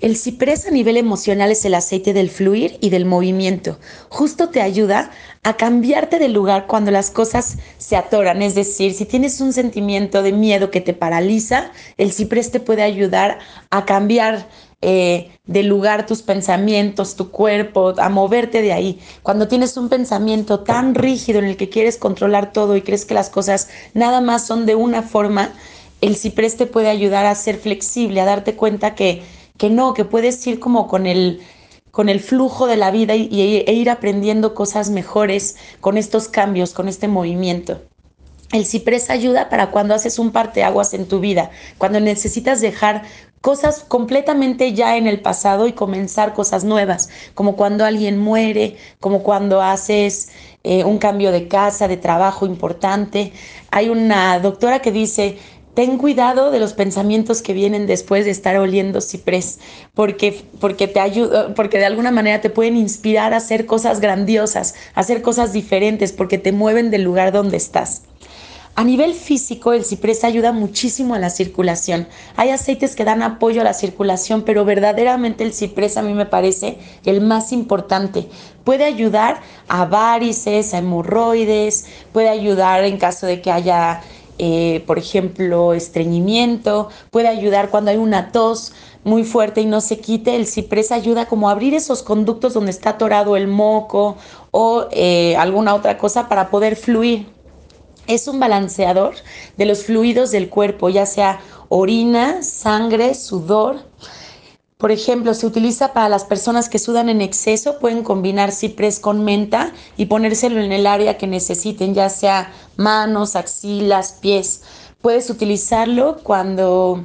El ciprés a nivel emocional es el aceite del fluir y del movimiento. Justo te ayuda a cambiarte de lugar cuando las cosas se atoran. Es decir, si tienes un sentimiento de miedo que te paraliza, el ciprés te puede ayudar a cambiar eh, de lugar tus pensamientos, tu cuerpo, a moverte de ahí. Cuando tienes un pensamiento tan rígido en el que quieres controlar todo y crees que las cosas nada más son de una forma, el ciprés te puede ayudar a ser flexible, a darte cuenta que que no, que puedes ir como con el, con el flujo de la vida y, e ir aprendiendo cosas mejores con estos cambios, con este movimiento. El ciprés ayuda para cuando haces un parteaguas en tu vida, cuando necesitas dejar cosas completamente ya en el pasado y comenzar cosas nuevas, como cuando alguien muere, como cuando haces eh, un cambio de casa, de trabajo importante. Hay una doctora que dice, ten cuidado de los pensamientos que vienen después de estar oliendo ciprés, porque, porque te ayuda, porque de alguna manera te pueden inspirar a hacer cosas grandiosas, a hacer cosas diferentes, porque te mueven del lugar donde estás. A nivel físico, el ciprés ayuda muchísimo a la circulación. Hay aceites que dan apoyo a la circulación, pero verdaderamente el ciprés a mí me parece el más importante. Puede ayudar a varices, a hemorroides, puede ayudar en caso de que haya eh, por ejemplo, estreñimiento, puede ayudar cuando hay una tos muy fuerte y no se quite, el ciprés ayuda como a abrir esos conductos donde está atorado el moco o eh, alguna otra cosa para poder fluir. Es un balanceador de los fluidos del cuerpo, ya sea orina, sangre, sudor. Por ejemplo, se utiliza para las personas que sudan en exceso, pueden combinar ciprés con menta y ponérselo en el área que necesiten, ya sea manos, axilas, pies. Puedes utilizarlo cuando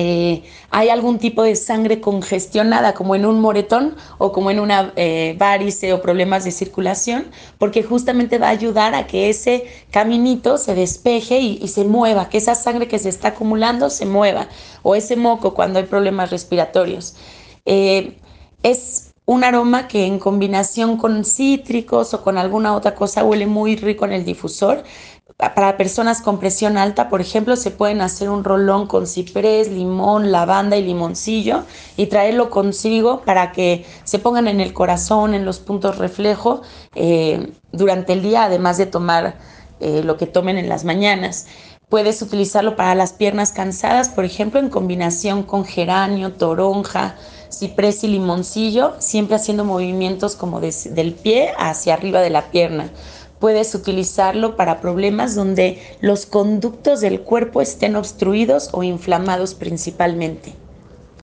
eh, hay algún tipo de sangre congestionada, como en un moretón o como en una eh, varice o problemas de circulación, porque justamente va a ayudar a que ese caminito se despeje y, se mueva, que esa sangre que se está acumulando se mueva, o ese moco cuando hay problemas respiratorios. Eh, es un aroma que en combinación con cítricos o con alguna otra cosa huele muy rico en el difusor para personas con presión alta, por ejemplo, se pueden hacer un rolón con ciprés, limón, lavanda y limoncillo y traerlo consigo para que se pongan en el corazón, en los puntos reflejo eh, durante el día, además de tomar eh, lo que tomen en las mañanas. Puedes utilizarlo para las piernas cansadas, por ejemplo, en combinación con geranio, toronja, ciprés y limoncillo, siempre haciendo movimientos como del pie hacia arriba de la pierna puedes utilizarlo para problemas donde los conductos del cuerpo estén obstruidos o inflamados principalmente.